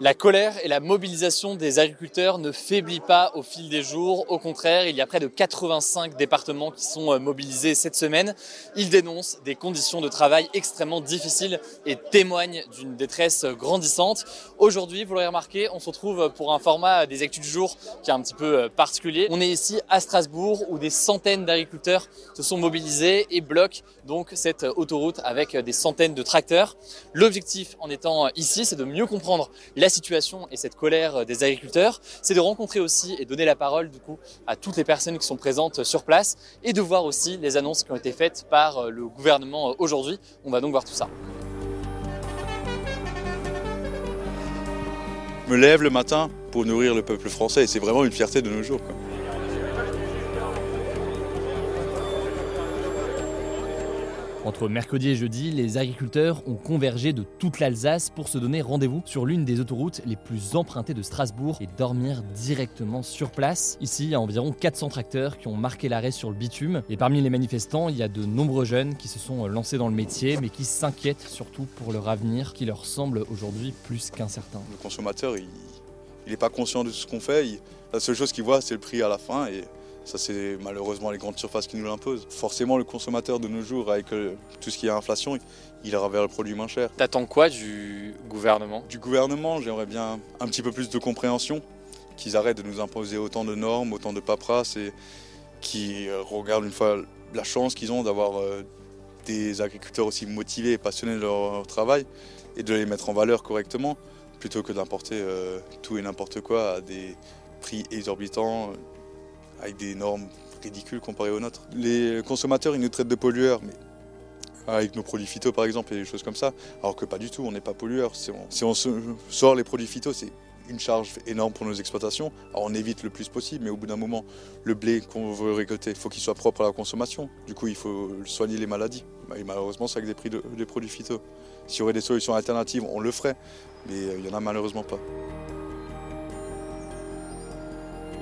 La colère et la mobilisation des agriculteurs ne faiblit pas au fil des jours. Au contraire, il y a près de 85 départements qui sont euh, mobilisés cette semaine. Ils dénoncent des conditions de travail extrêmement difficiles et témoignent d'une détresse grandissante. Aujourd'hui, vous l'aurez remarqué, on se retrouve pour un format des actus du jour qui est un petit peu euh, particulier. On est ici à Strasbourg où des centaines d'agriculteurs se sont mobilisés et bloquent donc cette autoroute avec des centaines de tracteurs. L'objectif en étant ici, c'est de mieux comprendre la situation et cette colère des agriculteurs, c'est de rencontrer aussi et donner la parole du coup à toutes les personnes qui sont présentes sur place et de voir aussi les annonces qui ont été faites par le gouvernement aujourd'hui. On va donc voir tout ça. Je me lève le matin pour nourrir le peuple français et c'est vraiment une fierté de nos jours. Entre mercredi et jeudi, les agriculteurs ont convergé de toute l'Alsace pour se donner rendez-vous sur l'une des autoroutes les plus empruntées de Strasbourg et dormir directement sur place. Ici, il y a environ 400 tracteurs qui ont marqué l'arrêt sur le bitume. Et parmi les manifestants, il y a de nombreux jeunes qui se sont lancés dans le métier, mais qui s'inquiètent surtout pour leur avenir, qui leur semble aujourd'hui plus qu'incertain. Le consommateur, il n'est pas conscient de ce qu'on fait. La seule chose qu'il voit, c'est le prix à la fin. Et ça, c'est malheureusement les grandes surfaces qui nous l'imposent. Forcément, le consommateur de nos jours, avec euh, tout ce qui est inflation, il ira vers le produit moins cher. T'attends quoi du gouvernement? Du gouvernement, j'aimerais bien un petit peu plus de compréhension, qu'ils arrêtent de nous imposer autant de normes, autant de paperasse et qu'ils regardent une fois la chance qu'ils ont d'avoir euh, des agriculteurs aussi motivés et passionnés de leur travail et de les mettre en valeur correctement plutôt que d'importer euh, tout et n'importe quoi à des prix exorbitants avec des normes ridicules comparées aux nôtres. Les consommateurs, ils nous traitent de pollueurs, mais avec nos produits phyto par exemple et des choses comme ça, alors que pas du tout, on n'est pas pollueurs. Si on, sort les produits phyto, c'est une charge énorme pour nos exploitations. Alors on évite le plus possible, mais au bout d'un moment, le blé qu'on veut récolter, il faut qu'il soit propre à la consommation. Du coup, il faut soigner les maladies. Et malheureusement, c'est avec des prix de, des produits phyto. S'il y aurait des solutions alternatives, on le ferait, mais il n'y en a malheureusement pas.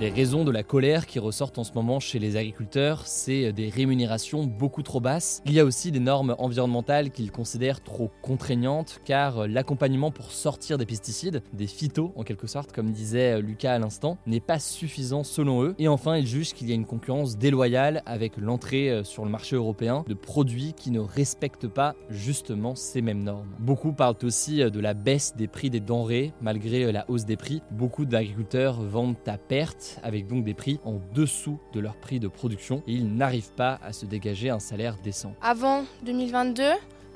Les raisons de la colère qui ressortent en ce moment chez les agriculteurs, c'est des rémunérations beaucoup trop basses. Il y a aussi des normes environnementales qu'ils considèrent trop contraignantes, car l'accompagnement pour sortir des pesticides, des phytos en quelque sorte, comme disait Lucas à l'instant, n'est pas suffisant selon eux. Et enfin, ils jugent qu'il y a une concurrence déloyale avec l'entrée sur le marché européen de produits qui ne respectent pas justement ces mêmes normes. Beaucoup parlent aussi de la baisse des prix des denrées, malgré la hausse des prix. Beaucoup d'agriculteurs vendent à perte avec donc des prix en dessous de leur prix de production et ils n'arrivent pas à se dégager un salaire décent. Avant 2022,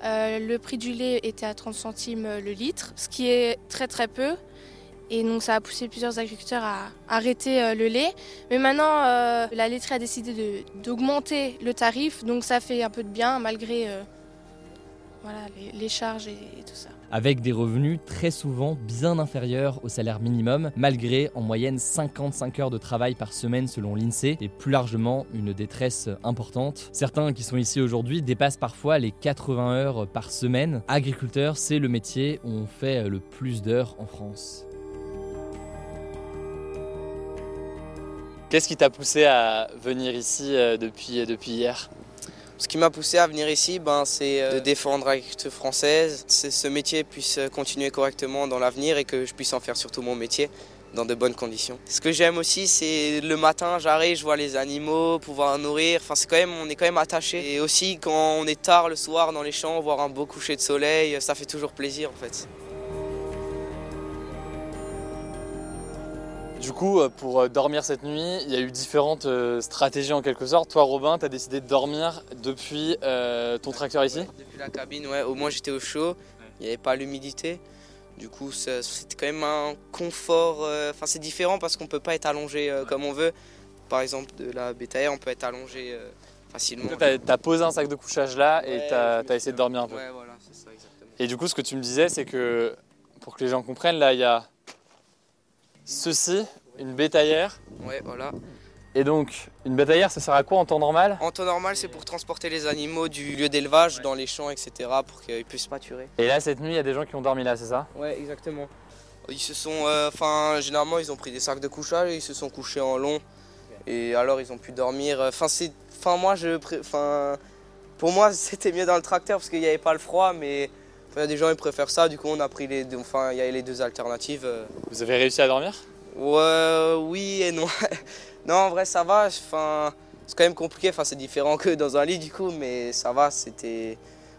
euh, le prix du lait était à 30 centimes le litre, ce qui est très très peu. Et donc ça a poussé plusieurs agriculteurs à arrêter euh, le lait. Mais maintenant, euh, la laiterie a décidé d'augmenter le tarif, donc ça fait un peu de bien malgré voilà, les, charges et tout ça avec des revenus très souvent bien inférieurs au salaire minimum, malgré en moyenne 55 heures de travail par semaine selon l'INSEE, et plus largement une détresse importante. Certains qui sont ici aujourd'hui dépassent parfois les 80 heures par semaine. Agriculteur, c'est le métier où on fait le plus d'heures en France. Qu'est-ce qui t'a poussé à venir ici depuis, depuis hier? Ce qui m'a poussé à venir ici, ben, c'est de défendre l'agriculture française, que ce métier puisse continuer correctement dans l'avenir et que je puisse en faire surtout mon métier dans de bonnes conditions. Ce que j'aime aussi, c'est le matin, j'arrive, je vois les animaux, pouvoir nourrir. Enfin, c'est quand on est quand même attaché. Et aussi, quand on est tard le soir dans les champs, voir un beau coucher de soleil, ça fait toujours plaisir en fait. Du coup, pour dormir cette nuit, il y a eu différentes stratégies en quelque sorte. Toi, Robin, tu as décidé de dormir depuis euh, ton tracteur ici? Depuis la cabine, ouais. Au moins, j'étais au chaud, il n'y avait pas l'humidité. Du coup, c'était quand même un confort. Enfin, euh, c'est différent parce qu'on ne peut pas être allongé euh, comme on veut. Par exemple, de la bétail, on peut être allongé euh, facilement. Tu as, as, posé un sac de couchage là et ouais, tu as, as, essayé de dormir un peu Ouais, voilà, c'est ça, exactement. Et du coup, ce que tu me disais, c'est que pour que les gens comprennent, là, il y a ceci, une bétaillère. Ouais, voilà. Et donc, une bétaillère, ça sert à quoi en temps normal? En temps normal, c'est pour transporter les animaux du lieu d'élevage dans les champs, etc. pour qu'ils puissent pâturer. Et là, cette nuit, il y a des gens qui ont dormi là, c'est ça? Ouais, exactement. Ils se sont, euh, enfin, généralement, ils ont pris des sacs de couchage et ils se sont couchés en long. Et alors, ils ont pu dormir. Enfin, c'est, enfin, moi, je, enfin, pour moi, c'était mieux dans le tracteur parce qu'il n'y avait pas le froid, mais il y a des gens qui préfèrent ça. Du coup, on a pris les, deux, enfin, il y a les deux alternatives. euh. Vous avez réussi à dormir? Ouais, oui et non. non, en vrai, ça va. Enfin, c'est quand même compliqué. Enfin, c'est différent que dans un lit, du coup, mais ça va. C'était,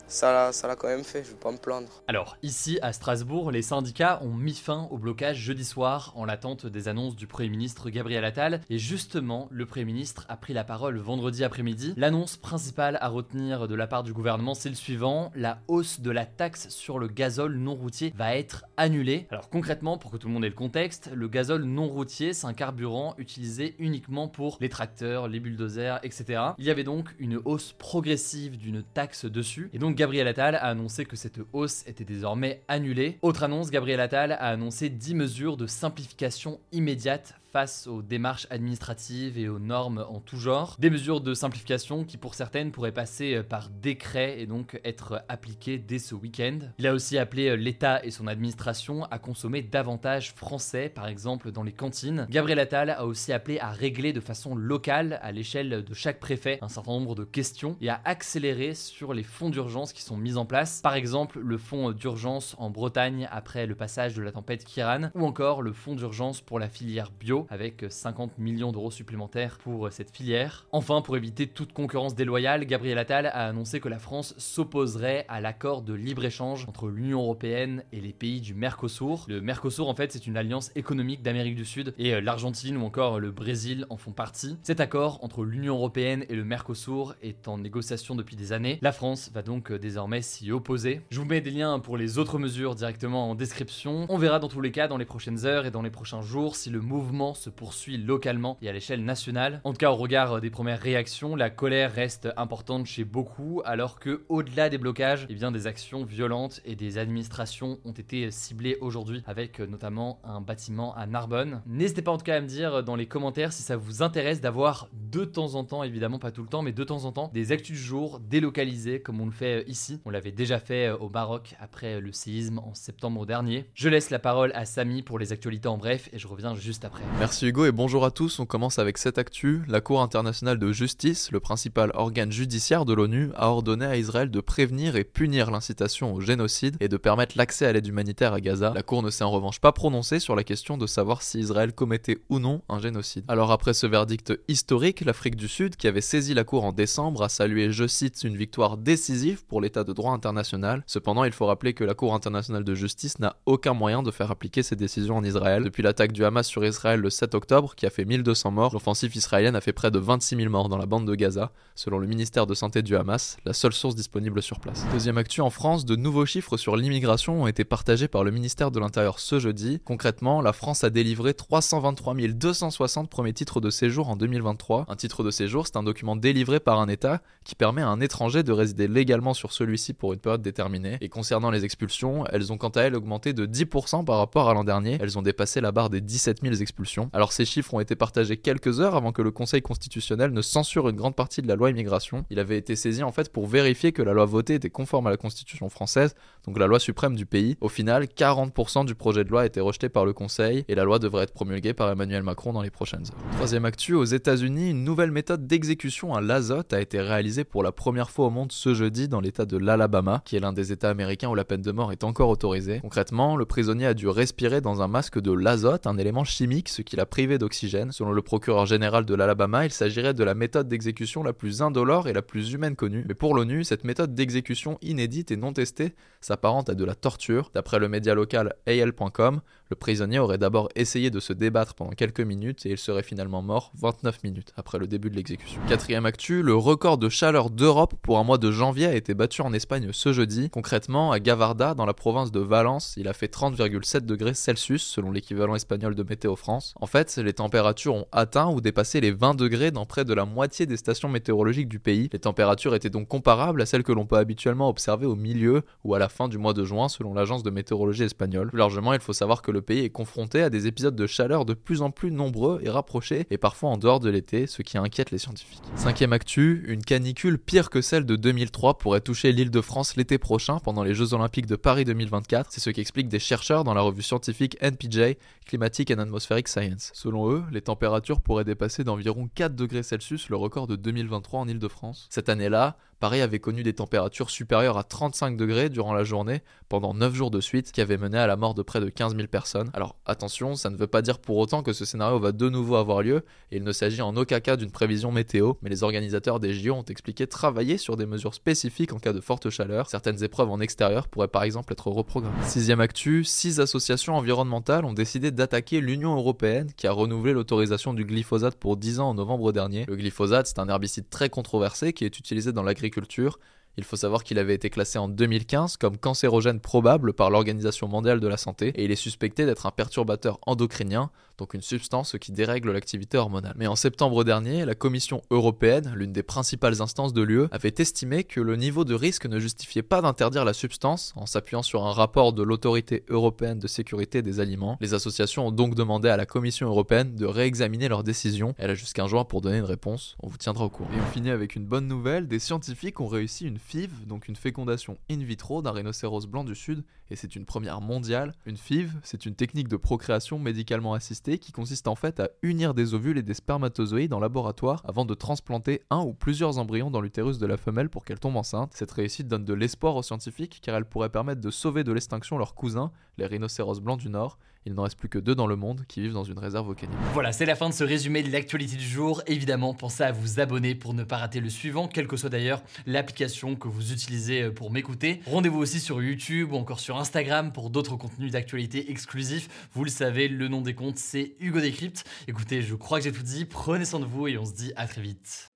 ça, l'a- quand même fait. Je vais pas me plaindre. Alors, ici à Strasbourg, les syndicats ont mis fin au blocage jeudi soir en l'attente des annonces du Premier ministre Gabriel Attal. Et justement, le Premier ministre a pris la parole vendredi après-midi. L'annonce principale à retenir de la part du gouvernement, c'est le suivant la hausse de la taxe sur le gazole non routier va être annulée. Alors, concrètement, pour que tout le monde ait le contexte, le gazole non routier, c'est un carburant utilisé uniquement pour les tracteurs, les bulldozers, etc. Il y avait donc une hausse progressive d'une taxe dessus. Gabriel Attal a annoncé que cette hausse était désormais annulée. Autre annonce, Gabriel Attal a annoncé 10 mesures de simplification immédiate face aux démarches administratives et aux normes en tout genre. Des mesures de simplification qui pour certaines pourraient passer euh, par décret et donc être appliquées dès ce week-end. Il a aussi appelé euh, l'État et son administration à consommer davantage français, par exemple dans les cantines. Gabriel Attal a aussi appelé à régler de façon locale, à l'échelle de chaque préfet, un certain nombre de questions et à accélérer sur les fonds d'urgence qui sont mis en place. Par exemple, le fonds d'urgence en Bretagne après le passage de la tempête Kiran, ou encore le fonds d'urgence pour la filière bio avec 50 millions d'euros supplémentaires pour cette filière. Enfin, pour éviter toute concurrence déloyale, Gabriel Attal a annoncé que la France s'opposerait à l'accord de libre-échange entre l'Union européenne et les pays du Mercosur. Le Mercosur, en fait, c'est une alliance économique d'Amérique du Sud et euh, l'Argentine ou encore le Brésil en font partie. Cet accord entre l'Union européenne et le Mercosur est en négociation depuis des années. La France va donc euh, désormais s'y opposer. Je vous mets des liens pour les autres mesures directement en description. On verra dans tous les cas dans les prochaines heures et dans les prochains jours si le mouvement se poursuit localement et à l'échelle nationale. En tout cas, au regard des premières réactions, la colère reste importante chez beaucoup, alors que au-delà des blocages, eh bien des actions violentes et des administrations ont été ciblées aujourd'hui, avec notamment un bâtiment à Narbonne. N'hésitez pas en tout cas à me dire dans les commentaires si ça vous intéresse d'avoir de temps en temps, évidemment pas tout le temps, mais de temps en temps, des actus du jour délocalisées comme on le fait ici. On l'avait déjà fait au Maroc après le séisme en septembre dernier. Je laisse la parole à Samy pour les actualités en bref et je reviens juste après. Merci Hugo et bonjour à tous. On commence avec cette actu. La Cour internationale de justice, le principal organe judiciaire de l'ONU, a ordonné à Israël de prévenir et punir l'incitation au génocide et de permettre l'accès à l'aide humanitaire à Gaza. La Cour ne s'est en revanche pas prononcée sur la question de savoir si Israël commettait ou non un génocide. Alors après ce verdict historique, l'Afrique du Sud, qui avait saisi la Cour en décembre, a salué, je cite, une victoire décisive pour l'état de droit international. Cependant, il faut rappeler que la Cour internationale de justice n'a aucun moyen de faire appliquer ses décisions en Israël. Depuis l'attaque du Hamas sur Israël le 7 octobre, qui a fait 1200 morts, l'offensive israélienne a fait près de 26 000 morts dans la bande de Gaza, selon le ministère de Santé du Hamas, la seule source disponible sur place. Deuxième actu en France, de nouveaux chiffres sur l'immigration ont été partagés par le ministère de l'Intérieur ce jeudi. Concrètement, la France a délivré 323 260 premiers titres de séjour en 2023. Un titre de séjour, c'est un document délivré par un État qui permet à un étranger de résider légalement sur celui-ci pour une période déterminée. Et concernant les expulsions, elles ont quant à elles augmenté de 10% par rapport à l'an dernier. Elles ont dépassé la barre des 17 000 expulsions. Alors ces chiffres ont été partagés quelques heures avant que le Conseil constitutionnel ne censure une grande partie de la loi immigration. Il avait été saisi en fait pour vérifier que la loi votée était conforme à la Constitution française, donc la loi suprême du pays. Au final, 40% du projet de loi a été rejeté par le Conseil et la loi devrait être promulguée par Emmanuel Macron dans les prochaines heures. Troisième actu, aux États-Unis, une nouvelle méthode d'exécution à l'azote a été réalisée pour la première fois au monde ce jeudi dans l'état de l'Alabama, qui est l'un des États américains où la peine de mort est encore autorisée. Concrètement, le prisonnier a dû respirer dans un masque de l'azote, un élément chimique, ce qui l'a privé d'oxygène. Selon le procureur général de l'Alabama, il s'agirait de la méthode d'exécution la plus indolore et la plus humaine connue. Mais pour l'ONU, cette méthode d'exécution inédite et non testée s'apparente à de la torture. D'après le média local AL.com, le prisonnier aurait d'abord essayé de se débattre pendant quelques minutes et il serait finalement mort 29 minutes après le début de l'exécution. Quatrième actu, le record de chaleur d'Europe pour un mois de janvier a été battu en Espagne ce jeudi. Concrètement, à Gavarda, dans la province de Valence, il a fait 30,7 degrés Celsius selon l'équivalent espagnol de Météo France. En fait, les températures ont atteint ou dépassé les 20 degrés dans près de la moitié des stations météorologiques du pays. Les températures étaient donc comparables à celles que l'on peut habituellement observer au milieu ou à la fin du mois de juin selon l'agence de météorologie espagnole. Largement, il faut savoir que le pays est confronté à des épisodes de chaleur de plus en plus nombreux et rapprochés et parfois en dehors de l'été, ce qui inquiète les scientifiques. Cinquième actu, une canicule pire que celle de 2003 pourrait toucher l'île de France l'été prochain pendant les Jeux Olympiques de Paris 2024. C'est ce qu'expliquent des chercheurs dans la revue scientifique NPJ, Climatic and Atmospheric Science. Selon eux, les températures pourraient dépasser d'environ 4 degrés Celsius le record de 2023 en Île-de-France. Cette année-là, Paris avait connu des températures supérieures à 35 degrés durant la journée pendant 9 jours de suite, qui avait mené à la mort de près de 15 000 personnes. Alors attention, ça ne veut pas dire pour autant que ce scénario va de nouveau avoir lieu, et il ne s'agit en aucun cas d'une prévision météo, mais les organisateurs des JO ont expliqué travailler sur des mesures spécifiques en cas de forte chaleur. Certaines épreuves en extérieur pourraient par exemple être reprogrammées. Sixième actu, six associations environnementales ont décidé d'attaquer l'Union européenne qui a renouvelé l'autorisation du glyphosate pour 10 ans en novembre dernier. Le glyphosate, c'est un herbicide très controversé qui est utilisé dans l'agriculture agriculture il faut savoir qu'il avait été classé en 2015 comme cancérogène probable par l'Organisation mondiale de la santé et il est suspecté d'être un perturbateur endocrinien, donc une substance qui dérègle l'activité hormonale. Mais en septembre dernier, la Commission européenne, l'une des principales instances de l'UE, avait estimé que le niveau de risque ne justifiait pas d'interdire la substance en s'appuyant sur un rapport de l'Autorité européenne de sécurité des aliments. Les associations ont donc demandé à la Commission européenne de réexaminer leur décision. Elle a jusqu'un jour pour donner une réponse. On vous tiendra au courant. Et on finit avec une bonne nouvelle, des scientifiques ont réussi une FIV, donc une fécondation in vitro d'un rhinocéros blanc du Sud, et c'est une première mondiale. Une FIV, c'est une technique de procréation médicalement assistée qui consiste en fait à unir des ovules et des spermatozoïdes en laboratoire avant de transplanter un ou plusieurs embryons dans l'utérus de la femelle pour qu'elle tombe enceinte. Cette réussite donne de l'espoir aux scientifiques car elle pourrait permettre de sauver de l'extinction leurs cousins, les rhinocéros blancs du Nord, il n'en reste plus que deux dans le monde qui vivent dans une réserve volcanique. Voilà, c'est la fin de ce résumé de l'actualité du jour. Évidemment, pensez à vous abonner pour ne pas rater le suivant, quelle que soit d'ailleurs l'application que vous utilisez euh, pour m'écouter. Rendez-vous aussi sur YouTube ou encore Instagram pour d'autres contenus d'actualité exclusifs. Vous le savez, le nom des comptes, c'est Hugo Décrypte. Écoutez, je crois que j'ai tout dit. Prenez soin de vous et on se dit à très vite.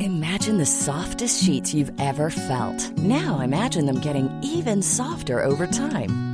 Imagine. Now imagine them getting even softer over time.